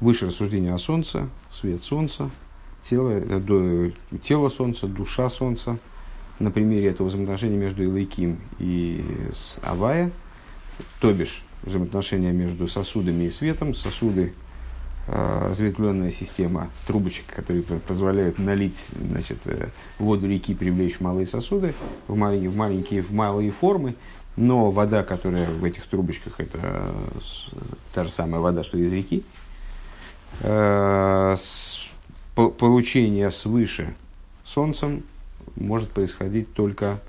выше рассуждения о Солнце, свет Солнца, тело, э, тело Солнца, душа Солнца, на примере этого взаимоотношения между Илайким и Авая, то бишь взаимоотношения между сосудами и светом, сосуды Э, разветвленная система трубочек, которые позволяют налить значит, э, воду реки, привлечь малые сосуды в маленькие, в маленькие, в малые формы. Но вода, которая в этих трубочках, это та же самая вода, что из реки. Э, получение свыше солнцем может происходить только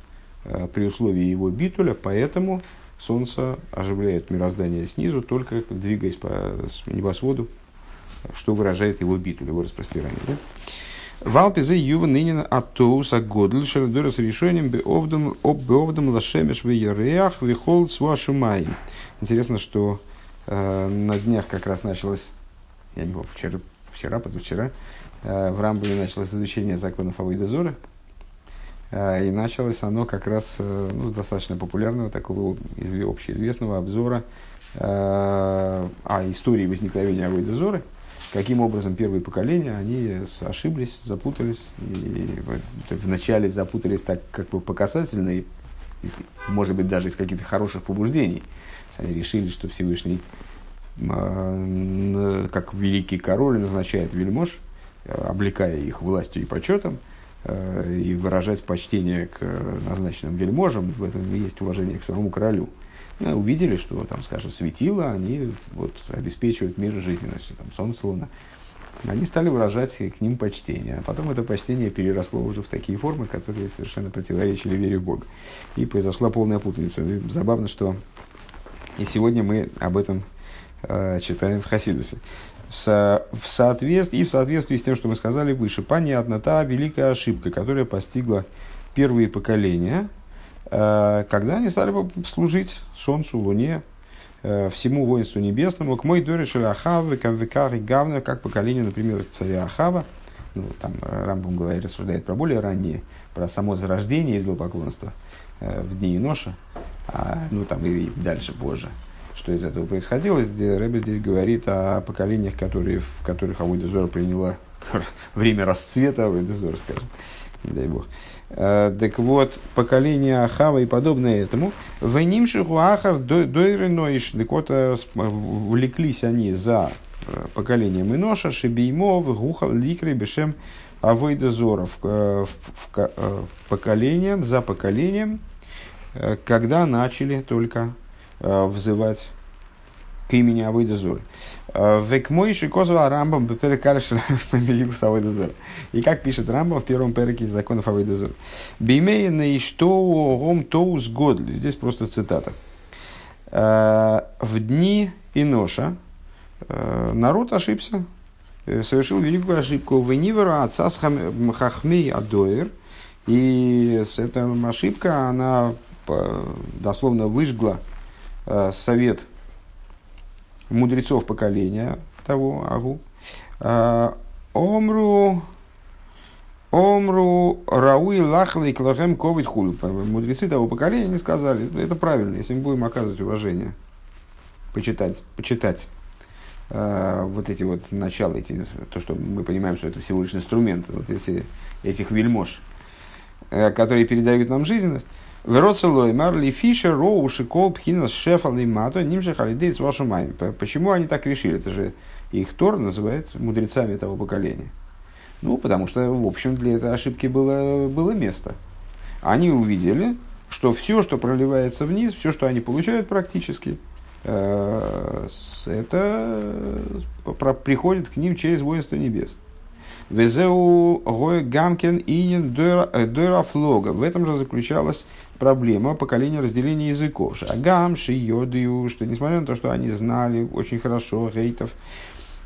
при условии его битуля, поэтому солнце оживляет мироздание снизу, только двигаясь по небосводу что выражает его биту, его распростирание. Да? Валпизе юва нынен атоус агодль шардура с решением беовдом беовдом лашемеш веереах вихол свашумай. Интересно, что э, на днях как раз началось, я не помню, вчера, вчера, позавчера, э, в Рамбове началось изучение законов Авойдозора. Э, и началось оно как раз э, ну, достаточно популярного, такого общеизвестного обзора э, о истории возникновения Авойдозора. Э, каким образом первые поколения, они ошиблись, запутались, и вначале запутались так как бы по касательной, может быть, даже из каких-то хороших побуждений. Они решили, что Всевышний, как великий король, назначает вельмож, облекая их властью и почетом, а, и выражать почтение к назначенным вельможам, в этом и есть уважение к самому королю. Увидели, что, там, скажем, светило, они вот, обеспечивают мир жизненностью, там, солнце, луна. Они стали выражать к ним почтение. А потом это почтение переросло уже в такие формы, которые совершенно противоречили вере в Бога. И произошла полная путаница. И забавно, что и сегодня мы об этом э, читаем в Хасидусе. В соответствии, и в соответствии с тем, что мы сказали выше, понятна та великая ошибка, которая постигла первые поколения, Э, когда они стали служить Солнцу, Луне, э, всему воинству небесному, к мой доре Шелахавы, Камвикар и Гавна, как поколение, например, царя Ахава, ну, там Рамбум говорит, рассуждает про более ранние, про само зарождение идолопоклонства э, в дни Иноша, а, ну там и дальше, позже, что из этого происходило. Рэбе здесь говорит о поколениях, которые, в которых Авойдезора приняла время расцвета Авойдезора, скажем, не дай бог. Э, так вот, поколение Ахава и подобное этому, в Нимшиху Ахар Дойреноиш, так вот, э, влеклись они за э, поколением Иноша, Шибеймов, Гухал, Ликры, Бешем, Авойдезоров, поколением, за поколением, когда начали только взывать к имени Авойдезор. Век мой шикозва Рамбам беперекалиш помирился Авойдезор. И как пишет Рамбам в первом переке из законов Авойдезор. Бимея на что гом тоус год. Здесь просто цитата. В дни Иноша народ ошибся, совершил великую ошибку. Венивера отца хахмей адоир. И эта ошибка, она дословно выжгла совет мудрецов поколения того Агу. А, омру Омру Рауи Лахлей Клахем Ковид Хулю. Мудрецы того поколения не сказали, это правильно, если мы будем оказывать уважение, почитать, почитать э, вот эти вот начала, эти, то, что мы понимаем, что это всего лишь инструмент вот эти, этих вельмож, э, которые передают нам жизненность, Вероцелой Марли Фишер, Роу, Шикол, Пхинас, Шефал и Мато, Нимша Халидей с вашим маем. Почему они так решили? Это же их Тор называет мудрецами этого поколения. Ну, потому что, в общем, для этой ошибки было, было место. Они увидели, что все, что проливается вниз, все, что они получают практически, э, это приходит к ним через воинство небес. Везеу гой гамкен инин дойрафлога. В этом же заключалась проблема поколения разделения языков. Шагам, шиодию, что несмотря на то, что они знали очень хорошо гейтов,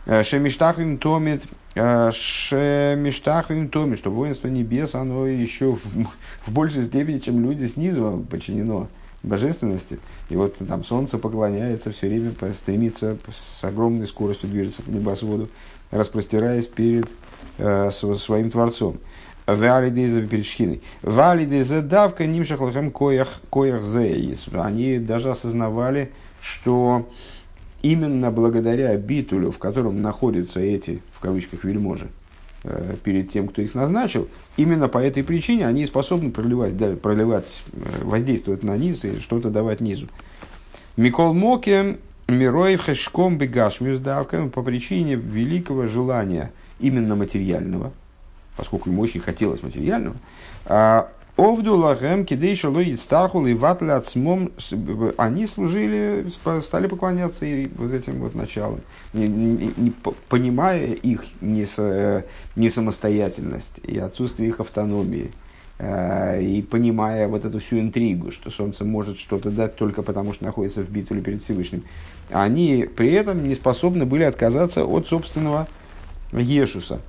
э, Шемиштахвим томит, э, Шемиштахвим томит, что воинство небес, оно еще в, в большей степени, чем люди снизу подчинено божественности. И вот там солнце поклоняется все время, стремится с огромной скоростью движется по небосводу, распростираясь перед э, своим Творцом. Валидеза перед шхиной. Валидеза давка нимшах лахем коях коях зеис. Они даже осознавали, что именно благодаря битулю, в котором находятся эти, в кавычках, вельможи, перед тем, кто их назначил, именно по этой причине они способны проливать, проливать э, воздействовать на низ и что-то давать низу. Микол Моке Мироев Хешком Бегашмиус Давка по причине великого желания именно материального, поскольку ему очень хотелось материального, а Овду лахем кидейша лоид стархул и ватля отсмом, они служили, стали поклоняться и вот этим вот началом, не, не, не, понимая их не, не самостоятельность и отсутствие их автономии, э, и понимая вот эту всю интригу, что Солнце может что-то дать только потому, что находится в битуле перед Всевышним, они при этом не способны были отказаться от собственного Ешуса.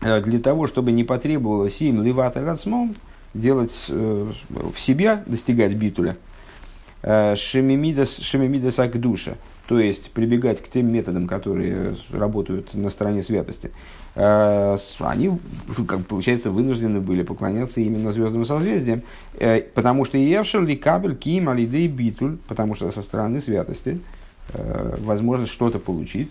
Э, для того, чтобы не потребовалось им ливат рацмом, делать э, в себя, достигать битуля, э, шемимидас, шемимидас акдуша, то есть прибегать к тем методам, которые работают на стороне святости, э, они, как получается, вынуждены были поклоняться именно звездным созвездиям, потому что Евшер кабель ким алидей битуль, потому что со стороны святости возможность что-то получить,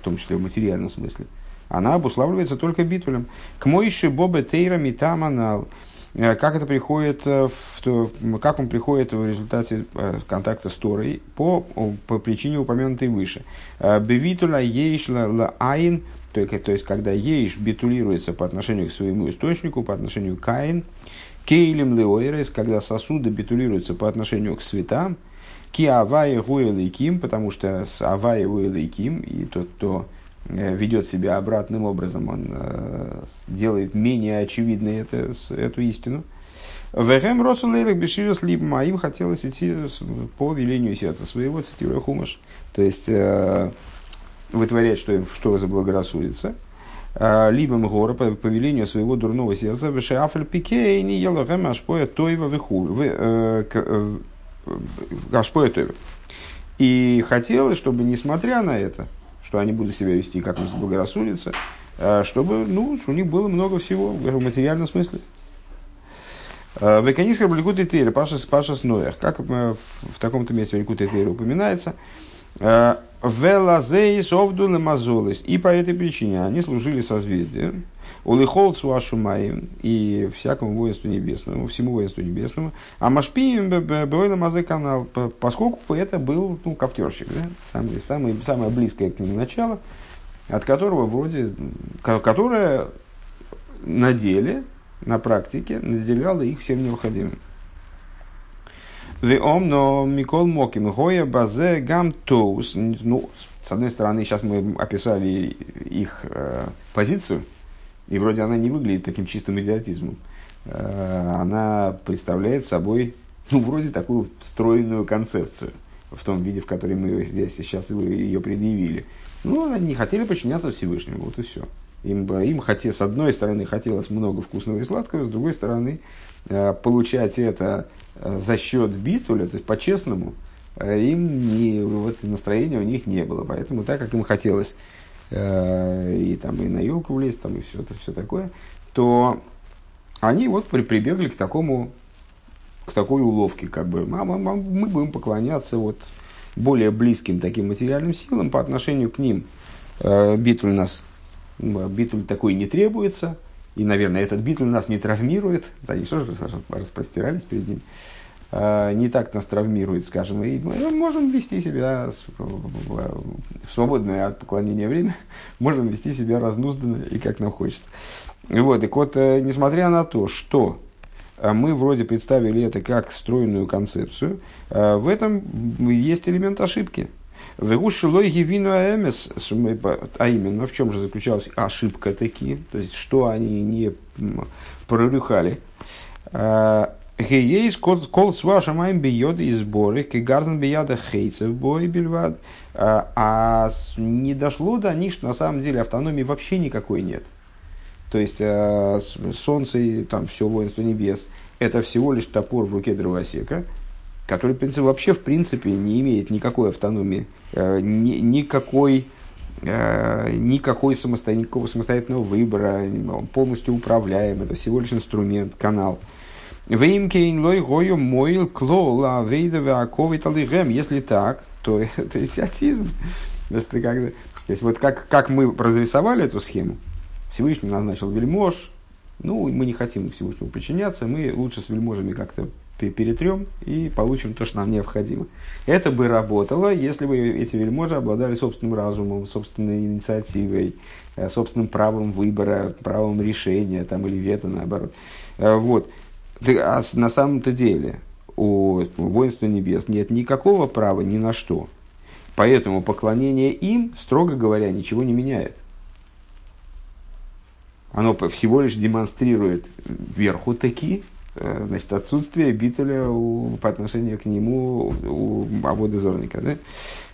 в том числе в материальном смысле, она обуславливается только битулем. К мойши бобе тейра митаманал. Э, как это приходит, э, в, как он приходит в результате э, контакта с Торой по, по причине упомянутой выше. Бевитуля ейшла ла айн, то есть когда ейш битулируется по отношению к своему источнику, по отношению к каин, кейлем леойрес, когда сосуды битулируются по отношению к светам, ки авай гуэлейким, потому что с авай гуэлейким, и тот, кто Э, ведет себя обратным образом, он э, делает менее очевидной это, эту истину. Вехем Росулейлах Беширус Либма, им хотелось идти по велению сердца своего, цитируя Хумаш. То есть, э, вытворять, что им что заблагорассудится. Либом гора по, по велению своего дурного сердца, Веше Афаль Пике, не елохем Ашпоя Тойва Виху. Ашпоя Тойва. И хотелось, чтобы, несмотря на это, что они будут себя вести, как им а, чтобы ну, у них было много всего в материальном смысле. А, Веканисха Бликут и Тейра, Паша, Паша Сноях, как в, в таком-то месте Бликут и Тейра упоминается, а, Велазеис овду мазолис. И по этой причине они служили созвездием. Улихол суашумаем и всякому воинству небесному, всему воинству небесному. А машпием бэйна мазы канал, поскольку это был ну, коптерщик, да? самый, самый, самое близкое к нему начало, от которого вроде, которое на деле, на практике наделяло их всем необходимым. Веом, но Микол Моким, Гоя Базе Гам Тоус. Ну, с одной стороны, сейчас мы описали их э, позицию, и вроде она не выглядит таким чистым идиотизмом. Э, она представляет собой, ну, вроде такую стройную концепцию в том виде, в котором мы здесь сейчас ее предъявили. Ну, они не хотели подчиняться Всевышнему, вот и все. Им, им хотел, с одной стороны хотелось много вкусного и сладкого, с другой стороны э, получать это э, за счет битуля, то есть по-честному, им не, вот настроения у них не было. Поэтому так, как им хотелось Э, и там и на елку влезть, там и все, это, все такое, то они вот при, прибегли к такому, к такой уловке, как бы, мы, мы, мы будем поклоняться вот более близким таким материальным силам по отношению к ним. Э, битуль нас, битуль такой не требуется, и, наверное, этот битуль нас не травмирует, да, они что же распростирались перед ним. Э, не так нас травмирует, скажем, и мы можем вести себя в свободное от поклонения время, можем вести себя разнузданно и как нам хочется. Вот, и вот, э, несмотря на то, что э, мы вроде представили это как стройную концепцию, в этом есть элемент ошибки. А именно, в чем же заключалась ошибка таки, то есть, что они не прорюхали. Геейс кол с вашим моим бьет и сборы, к гарзен бияда хейцев бой бельвад. А не дошло до них, что на самом деле автономии вообще никакой нет. То есть э, солнце и там все воинство небес это всего лишь топор в руке дровосека, который в принципе, вообще в принципе не имеет никакой автономии, э, ни, никакой, э, никакой самостоятельного, самостоятельного выбора, он полностью управляем, это всего лишь инструмент, канал. Веймкейн лой гою мойл клола вейдове аковит алигем. Если так, то это идиотизм. Есть, как же, то есть вот как, как мы разрисовали эту схему, Всевышний назначил вельмож, ну, мы не хотим Всевышнему подчиняться, мы лучше с вельможами как-то перетрем и получим то, что нам необходимо. Это бы работало, если бы эти вельможи обладали собственным разумом, собственной инициативой, э, собственным правом выбора, правом решения там, или вето, наоборот. Э, вот. А на самом-то деле у воинства небес нет никакого права ни на что. Поэтому поклонение им, строго говоря, ничего не меняет. Оно всего лишь демонстрирует верху таки, э, значит, отсутствие битуля у, по отношению к нему у обода зорника. Да?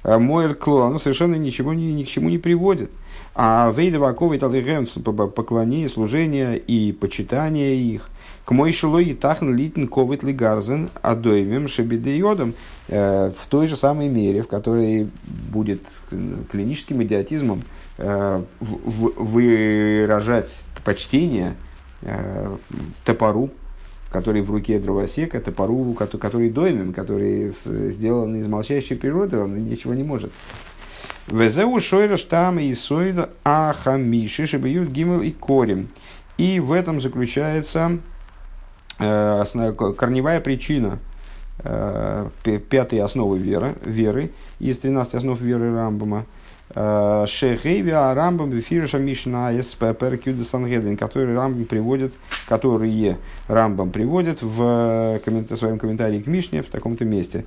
А Моэль кло, оно совершенно ничего ни, ни к чему не приводит. А вейда ваковый поклонение, служение и почитание их, к мой шилой тахн литн ковит гарзен адоевим шебедеодом э, в той же самой мере, в которой будет клиническим идиотизмом э, выражать почтение э, топору, который в руке дровосека, топору, который доймем, который сделан из молчащей природы, он ничего не может. Везеу шойра штам и сойда ахамиши шибают гимел и корим. И в этом заключается корневая причина э, пятой основы веры, веры из 13 основ веры Рамбама – Шехейви Рамбам Бефируша Мишна СППР Сангедрин, который Рамбам приводит, которые Рамбам приводит в коммент, своем комментарии к Мишне в таком-то месте.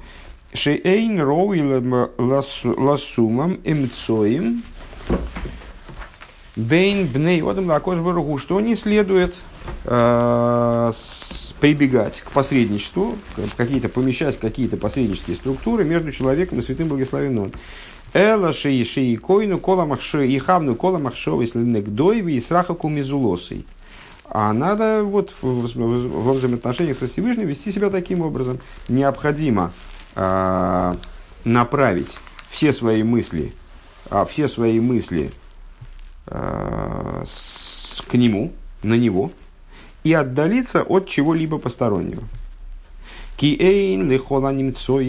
Шейн Роуи Ласумам Эмцоим Бейн Бней Одам Лакош Баругу, что не следует э, прибегать к посредничеству, какие-то помещать какие-то посреднические структуры между человеком и святым благословенным. Эла шеи шеи койну кола махшо и хавну кола махшо если дойви и сраха кумизулосой. А надо вот во взаимоотношениях со Всевышним вести себя таким образом. Необходимо э, направить все свои мысли, а все свои мысли э, с, к нему, на него, и отдалиться от чего-либо постороннего. Киэйн лихола немцо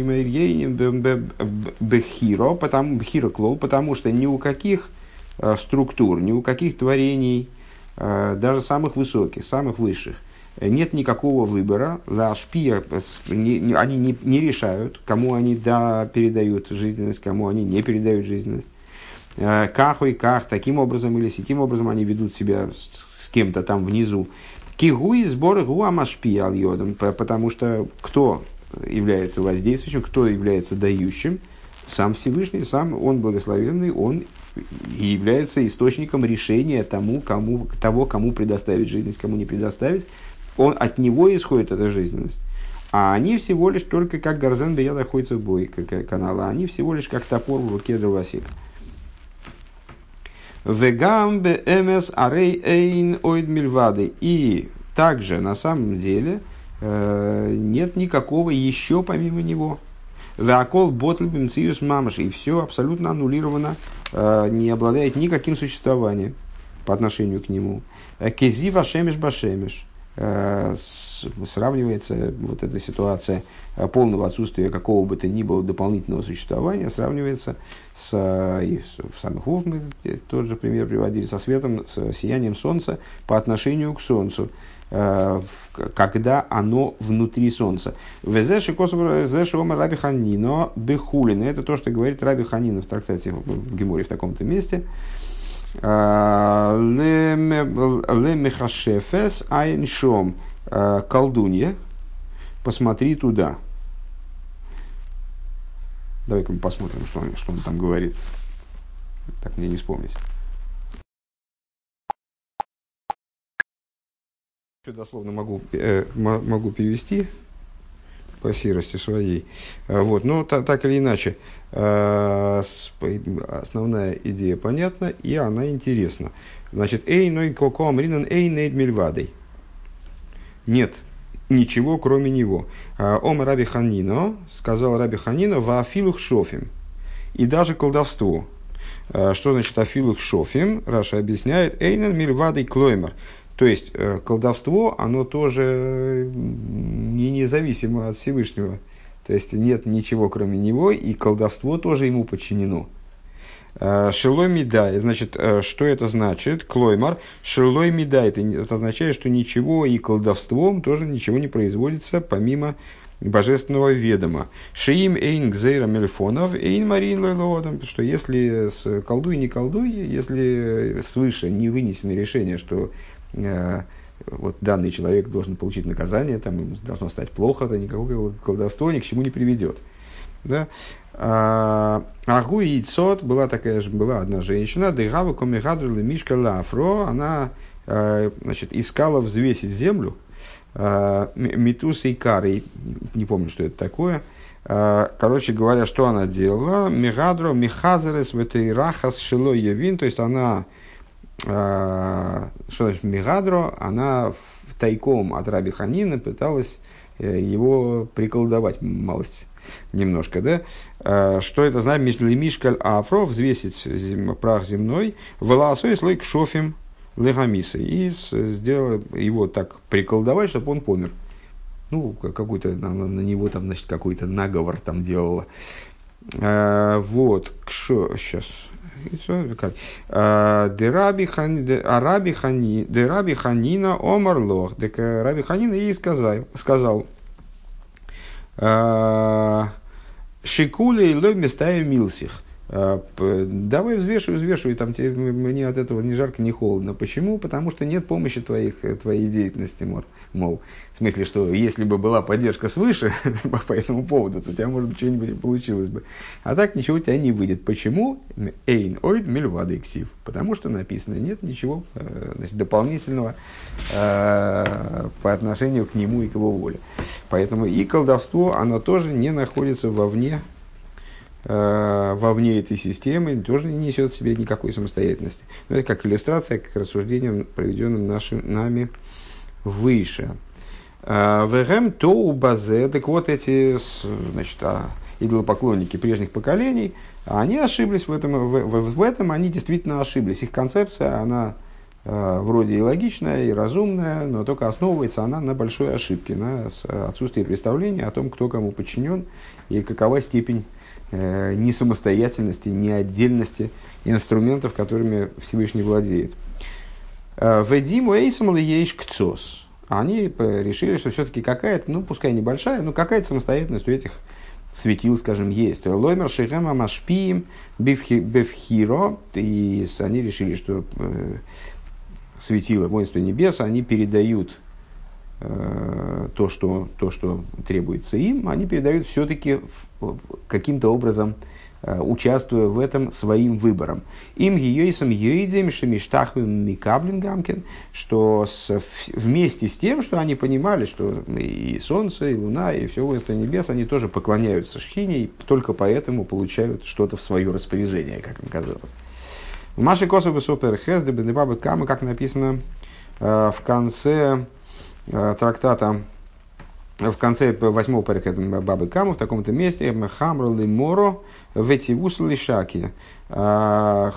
бехиро, потому бехиро клоу, потому что ни у каких э, структур, ни у каких творений, э, даже самых высоких, самых высших, нет никакого выбора. Лашпия, они не, не решают, кому они да, передают жизненность, кому они не передают жизненность. Э, каху и ках, таким образом или сяким образом они ведут себя с, с кем-то там внизу. Кигуи сбор гуамашпи йодом, потому что кто является воздействующим, кто является дающим, сам Всевышний, сам он благословенный, он и является источником решения тому, кому, того, кому предоставить жизненность, кому не предоставить. Он, от него исходит эта жизненность. А они всего лишь только как Бея находится в бой канала, они всего лишь как топор в руке дровосека. Вегам бе эмес арей эйн ойд мильвады. И также на самом деле э, нет никакого еще помимо него. Веакол ботль бимциус мамаш. И все абсолютно аннулировано, э, не обладает никаким существованием по отношению к нему. Кези вашемиш башемиш. Э, сравнивается вот эта ситуация э, полного отсутствия какого бы то ни было дополнительного существования, сравнивается с, э, и в самых Вов мы тот же пример приводили, со светом, с сиянием Солнца по отношению к Солнцу когда оно внутри Солнца. Везеши Косовеши Ома Раби Ханино Бехулин. Это то, что говорит Раби Ханина в трактате в Геморе в таком-то месте. Ле Мехашефес Айншом колдунья, посмотри туда. Давай-ка мы посмотрим, что он, что он там говорит. Так мне не вспомнить. Дословно могу, э, могу перевести по серости своей. А, вот, но та, так или иначе, э, основная идея понятна, и она интересна. Значит, эй, ной коко амринан, эй, нейд мильвадой. Нет ничего, кроме него. А, Ом Раби Ханино, сказал Раби Ханино, в афилух шофим. И даже колдовство. Что значит афилух шофим? Раша объясняет, эйнен мильвадой клоймер. То есть колдовство, оно тоже не независимо от Всевышнего. То есть нет ничего кроме него, и колдовство тоже ему подчинено. Э, шилой медай, значит, э, что это значит? Клоймар, шилой медай, это, означает, что ничего и колдовством тоже ничего не производится помимо божественного ведома. Шиим эйн гзейра мельфонов, эйн марин лойлоодом, что если с, колдуй, не колдуй, если свыше не вынесено решение, что э, вот данный человек должен получить наказание, там ему должно стать плохо, то никакого колдовства ни к чему не приведет. Да? Агу и Цот была такая же, была одна женщина, Дегава Комихадрли Мишка Лафро, она э, значит, искала взвесить землю, э, Митус и Кари, не помню, что это такое, э, Короче говоря, что она делала? Мигадро, Михазерес, в этой рахас шило явин, то есть она, что значит Мигадро, она тайком от Раби Ханина пыталась его приколдовать малость немножко, да? А, что это значит? Мишкаль афро, взвесить зем, прах земной, волосой слой к шофим легамиса. И сделал его так приколдовать, чтобы он помер. Ну, какой-то, на, него там, значит, какой-то наговор там делала. А, вот, кшо, сейчас, а, Дераби Ханина Омар Лох. Раби Ханина ей сказал, сказал а, Шикули и лой местами милсих. А, давай взвешивай, взвешивай, там тебе, мне от этого ни жарко, ни холодно. Почему? Потому что нет помощи твоих, твоей деятельности, мол. мол. В смысле, что если бы была поддержка свыше по этому поводу, то у тебя, может быть, что-нибудь получилось бы. А так ничего у тебя не выйдет. Почему? Эйн ойд мельвады ксив. Потому что написано, нет ничего э, значит, дополнительного э, по отношению к нему и к его воле. Поэтому и колдовство, оно тоже не находится вовне Э, вовне этой системы тоже не несет в себе никакой самостоятельности. Но это как иллюстрация, как рассуждение, проведенным нашим, нами выше. Э, Вегем то у базе, так вот эти значит, а, идолопоклонники прежних поколений, они ошиблись в этом, в, в, в этом они действительно ошиблись. Их концепция, она э, вроде и логичная, и разумная, но только основывается она на большой ошибке, на отсутствии представления о том, кто кому подчинен и какова степень э, ни самостоятельности, ни отдельности инструментов, которыми Всевышний владеет. Э, Ведиму эйсам ейш кцос. Они решили, что все-таки какая-то, ну пускай небольшая, но какая-то самостоятельность у этих светил, скажем, есть. Лоймер Шехема Машпиим Бевхиро. И они решили, что э, светила воинства небес, они передают Э, то, что, то, что требуется им, они передают все-таки каким-то образом, э, участвуя в этом своим выбором. Им гиейсом юидем шемиштахвим микаблингамкин, что с, вместе с тем, что они понимали, что и солнце, и луна, и все воинство небес, они тоже поклоняются шхине, и только поэтому получают что-то в свое распоряжение, как им казалось. В Маши Косовы Супер Хес, Кама, как написано э, в конце Э, трактата в конце восьмого парика Бабы Каму, в таком-то месте, Хамру Моро, Ветивус Лишаки. Э,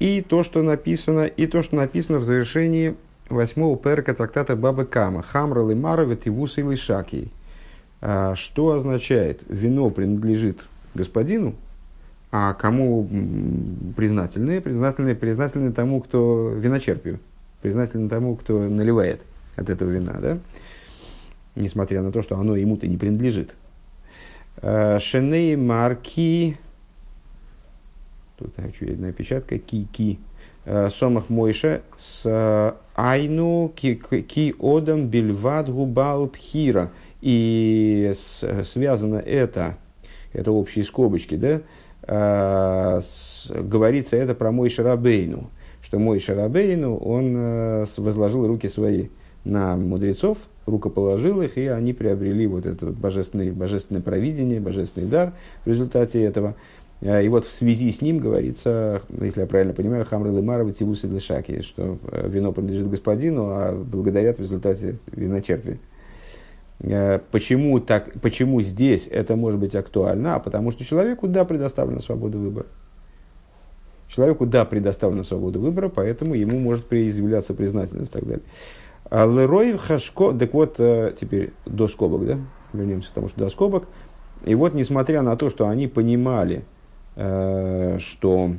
и то, что написано, и то, что написано в завершении восьмого перка трактата Бабы Кама. Хамра Лимара Ветивус и Лишаки. Э, что означает, вино принадлежит господину, а кому признательные? Признательные, признательные тому, кто виночерпию признательны тому, кто наливает от этого вина, да? несмотря на то, что оно ему-то не принадлежит. Э, Шеней марки, тут очевидная печатка, ки-ки, э, Сомах Мойша с э, Айну ки одам бельвад губал пхира. И связано это, это общие скобочки, да, говорится это про Мойша Рабейну что мой Шарабейну, он э, возложил руки свои на мудрецов, рукоположил их, и они приобрели вот это вот божественное, божественное провидение, божественный дар в результате этого. Э, и вот в связи с ним говорится, если я правильно понимаю, Хамры Лемарова Тивусы Длешаки, что э, вино принадлежит господину, а благодарят в результате виночерпи. Почему, так, почему здесь это может быть актуально? А потому что человеку, да, предоставлена свобода выбора. Человеку, да, предоставлена свобода выбора, поэтому ему может изъявляться признательность и так далее. Лероев Хашко, так вот, теперь до скобок, да? Вернемся к тому, что до скобок. И вот, несмотря на то, что они понимали, что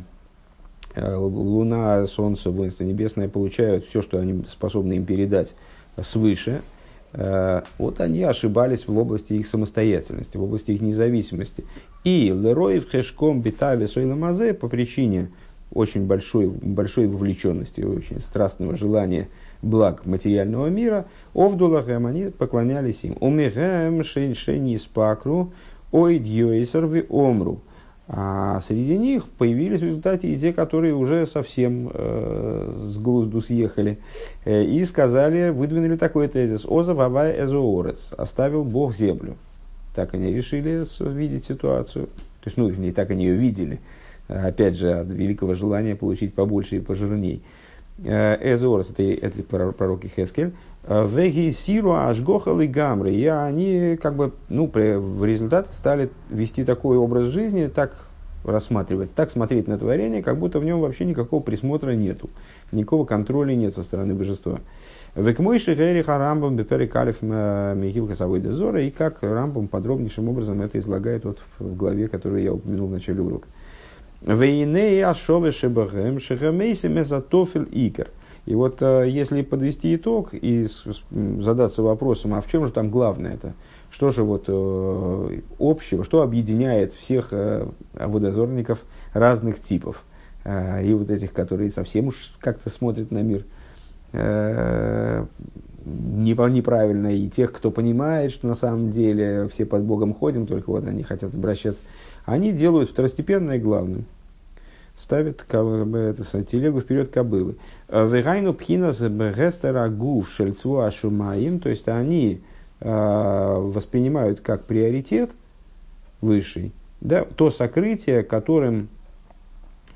Луна, Солнце, воинство небесное получают все, что они способны им передать свыше, Э, вот они ошибались в области их самостоятельности, в области их независимости. И Лероев Хешком Битави Сойламазе по причине очень большой, большой вовлеченности, очень страстного желания благ материального мира, Овдулахем они поклонялись им. Умехем шени спакру, ойд йойсерви омру. А среди них появились в результате и те, которые уже совсем э, с глузду съехали. Э, и сказали, выдвинули такой тезис. Оза вавай эзоорец. Оставил Бог землю. Так они решили видеть ситуацию. То есть, ну, не так они ее видели. Опять же, от великого желания получить побольше и пожирней. Э, эзоорец, это, это пророк Хескель. Веги сиру ашгохал и гамры. И они как бы, ну, в результате стали вести такой образ жизни, так рассматривать, так смотреть на творение, как будто в нем вообще никакого присмотра нету, никакого контроля нет со стороны божества. Векмойши Гериха Рамбам Беперикалев Михил Касавой Дезора, и как Рамбам подробнейшим образом это излагает вот в главе, которую я упомянул в начале урока. Вейней Ашове Шебахем Шехамейси Мезатофель Икер – и вот э, если подвести итог и задаться вопросом, а в чем же там главное это? Что же вот э, общего, что объединяет всех э, водозорников разных типов? И вот этих, которые совсем уж как-то смотрят на мир неправильно, и тех, кто понимает, что на самом деле все под Богом ходим, только вот они хотят обращаться, они делают второстепенное главным ставит это, телегу вперед кобылы. Вегайну пхинас бегестера гуф шельцву ашумаим, то есть они э, воспринимают как приоритет высший, да, то сокрытие, которым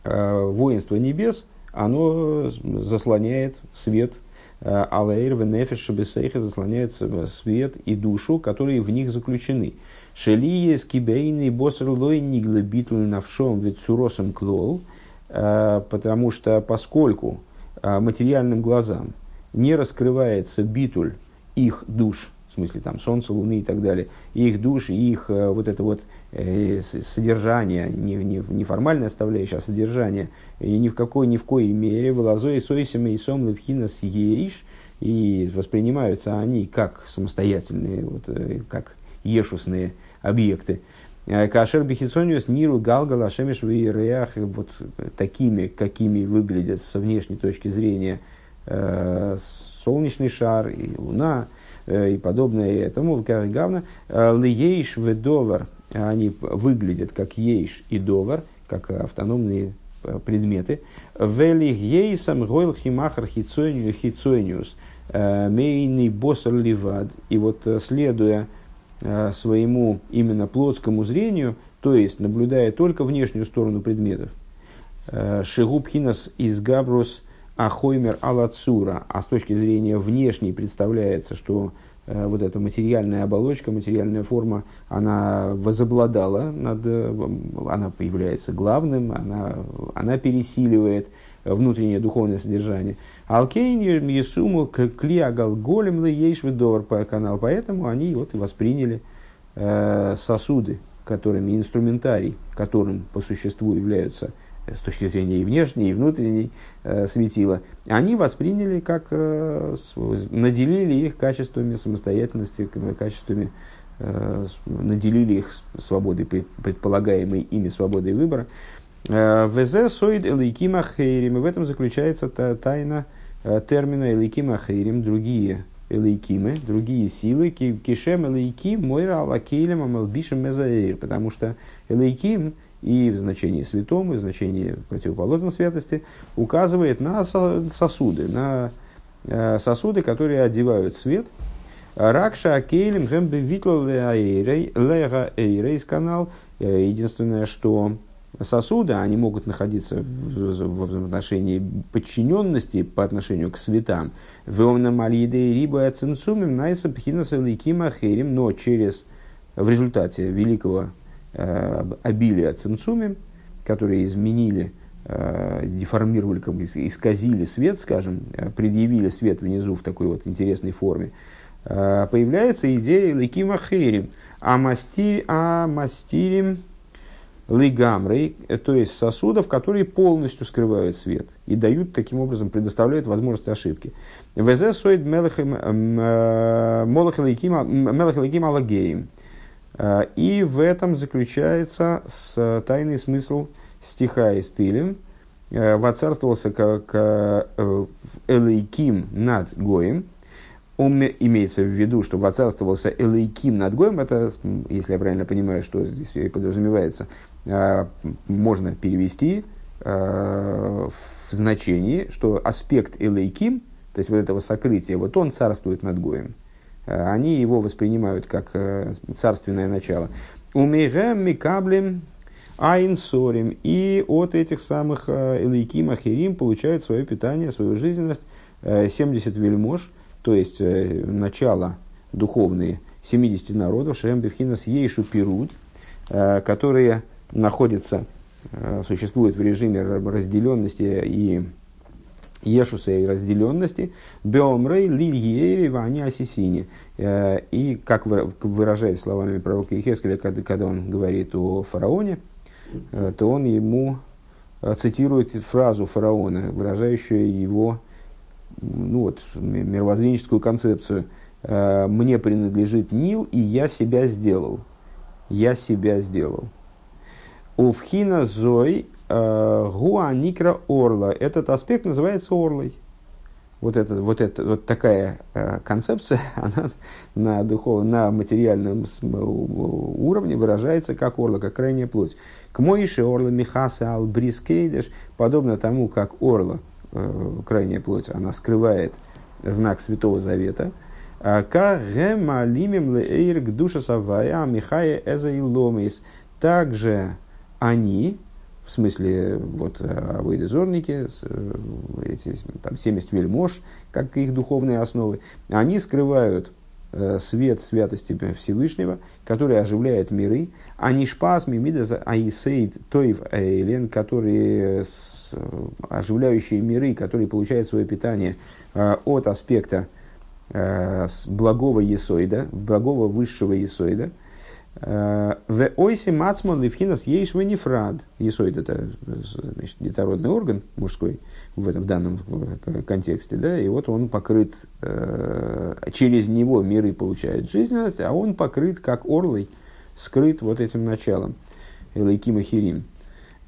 э, воинство небес, оно заслоняет свет Алэйр венефеш шабесейха заслоняет свет и душу, которые в них заключены. Шелие скибейный босрлой ниглебитуль навшом вецуросом клол – Э, потому что поскольку э, материальным глазам не раскрывается битуль их душ, в смысле там солнца, луны и так далее, их душ, их э, вот это вот содержание, не, не, не формальное составляющее, а содержание, и ни в какой, ни в коей мере, вылазой, сойсами и сом левхина съеиш, и воспринимаются они как самостоятельные, вот, как ешусные объекты, Э, Кашер Бехисониус Ниру Галгал Ашемиш Виреях вот такими, какими выглядят со внешней точки зрения э, солнечный шар и луна э, и подобное этому. Гавна Лиейш Ведовар они выглядят как ейш и довар, как автономные предметы. Велих ейсам гойл химахар хицойниус мейный босар ливад. И вот следуя Э, своему именно плотскому зрению, то есть наблюдая только внешнюю сторону предметов. Э, Шигубхинас из Габрус Ахоймер Алацура, а с точки зрения внешней представляется, что э, вот эта материальная оболочка, материальная форма, она возобладала, над, она появляется главным, она, она пересиливает внутреннее духовное содержание. Алкейнир Мьесуму Клиагал Голем Ейшвидовар канал. Поэтому они вот и восприняли э, сосуды, которыми инструментарий, которым по существу являются э, с точки зрения и внешней, и внутренней э, светила, они восприняли как, э, наделили их качествами самостоятельности, качествами, э, наделили их свободой, предполагаемой ими свободой выбора. Э, Везе соид элейким ахейрим. И в этом заключается та, тайна термина элейким ахейрим. Другие элейкимы, другие силы. Кишем элейким мойра алакейлем амалбишем мезаэйр. Потому что элейким и в значении святом, и в значении противоположной святости указывает на сосуды, на э, сосуды, которые одевают свет. Ракша Акейлем Гэмбе Витла Лега Эйрейс канал. Единственное, что сосуды, они могут находиться в, в отношении подчиненности по отношению к светам. Веомнам алиде риба ацинцумим найса пхинаса ликима херим, но через, в результате великого э, обилия цинцумим, которые изменили э, деформировали, как бы исказили свет, скажем, э, предъявили свет внизу в такой вот интересной форме, э, появляется идея Ликима Хейрим, амастирим лигамрей, то есть сосудов, которые полностью скрывают свет и дают таким образом, предоставляют возможность ошибки. Везе соид мелахиликим алагеем. И в этом заключается тайный смысл стиха из Тилин. Воцарствовался как э, Элейким над Гоем, он имеется в виду, что воцарствовался Элейким над Гоем, это, если я правильно понимаю, что здесь подразумевается, можно перевести а, в значении, что аспект Элейким, то есть вот этого сокрытия, вот он царствует над Гоем. А, они его воспринимают как царственное начало. Умейгэм микаблем айнсорим. И от этих самых Элейким Ахирим получают свое питание, свою жизненность 70 вельмож – то есть э, начало духовные 70 народов, Шем Бевхинас Ейшу Пирут, э, которые находятся, э, существуют в режиме разделенности и Ешуса и разделенности, Беомрей, Лильери, Вани Асисини. И, как выражает словами пророка Ихескеля, когда, он говорит о фараоне, то он ему цитирует фразу фараона, выражающую его ну вот, мировоззренческую концепцию. Э, Мне принадлежит Нил, и я себя сделал. Я себя сделал. Увхина Зой э, Гуа Никра Орла. Этот аспект называется Орлой. Вот, это, вот, это, вот такая э, концепция, она на, духовном, на материальном уровне выражается как орла, как крайняя плоть. К Моише орла Михаса Албрискейдеш, подобно тому, как орла – Э, крайняя плоть, она скрывает знак Святого Завета. А. Также они, в смысле, вот, авойдезорники, э, эти, там, 70 вельмож, как их духовные основы, они скрывают э, свет святости Всевышнего, который оживляет миры, а не шпас мимидас аисейд тоев эйлен, которые Э, оживляющие миры, которые получают свое питание э, от аспекта э, благого есоида, благого высшего есоида. В ойсе мацман левхинас ейш венифрад. Есоид это значит, детородный орган мужской в этом данном контексте, да, и вот он покрыт, через него миры получают жизненность, а он покрыт как орлой, скрыт вот этим началом. Элайкима хирим.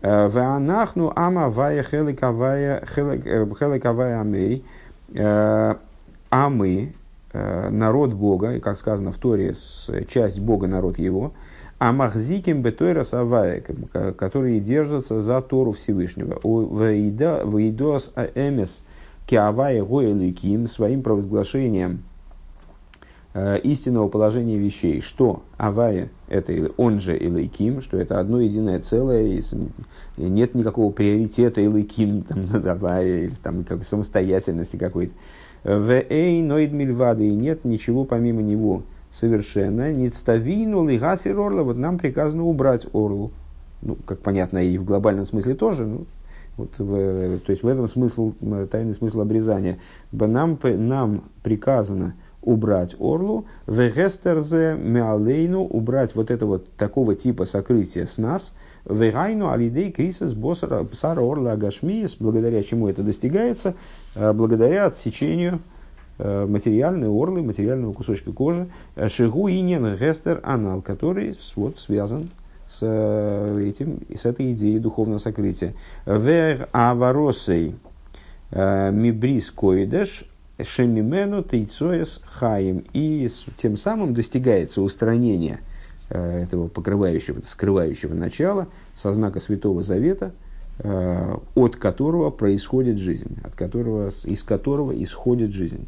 Ваанахну ама вая хеликавая э, амей. Э, а мы, э, народ Бога, и как сказано в Торе, часть Бога, народ его, а махзиким бетойра савая, которые держатся за Тору Всевышнего. Вейдос аэмес киавая гоэликим своим провозглашением – Э, истинного положения вещей, что Авая это он же Илайким, что это одно единое целое, и нет никакого приоритета Илайким там, над Авая, или там, как самостоятельности какой-то. В Эй Ноид Мильвады, и нет ничего помимо него совершенно. Ництавину Лигасир Орла, вот нам приказано убрать Орлу. Ну, как понятно, и в глобальном смысле тоже, ну, вот в, то есть в этом смысл, тайный смысл обрезания. Нам, нам приказано убрать орлу, вегестерзе меалейну, убрать вот это вот такого типа сокрытия с нас, вегайну алидей крисис босара орла агашмиес, благодаря чему это достигается, э, благодаря отсечению э, материальной орлы, материального кусочка кожи, шигу инен гестер анал, который вот связан с этим, с этой идеей духовного сокрытия. Вер аваросей э, мибрис коидеш Шемимену Тейцоес Хаим. И тем самым достигается устранение э, этого покрывающего, скрывающего начала со знака Святого Завета, э, от которого происходит жизнь, от которого, из которого исходит жизнь.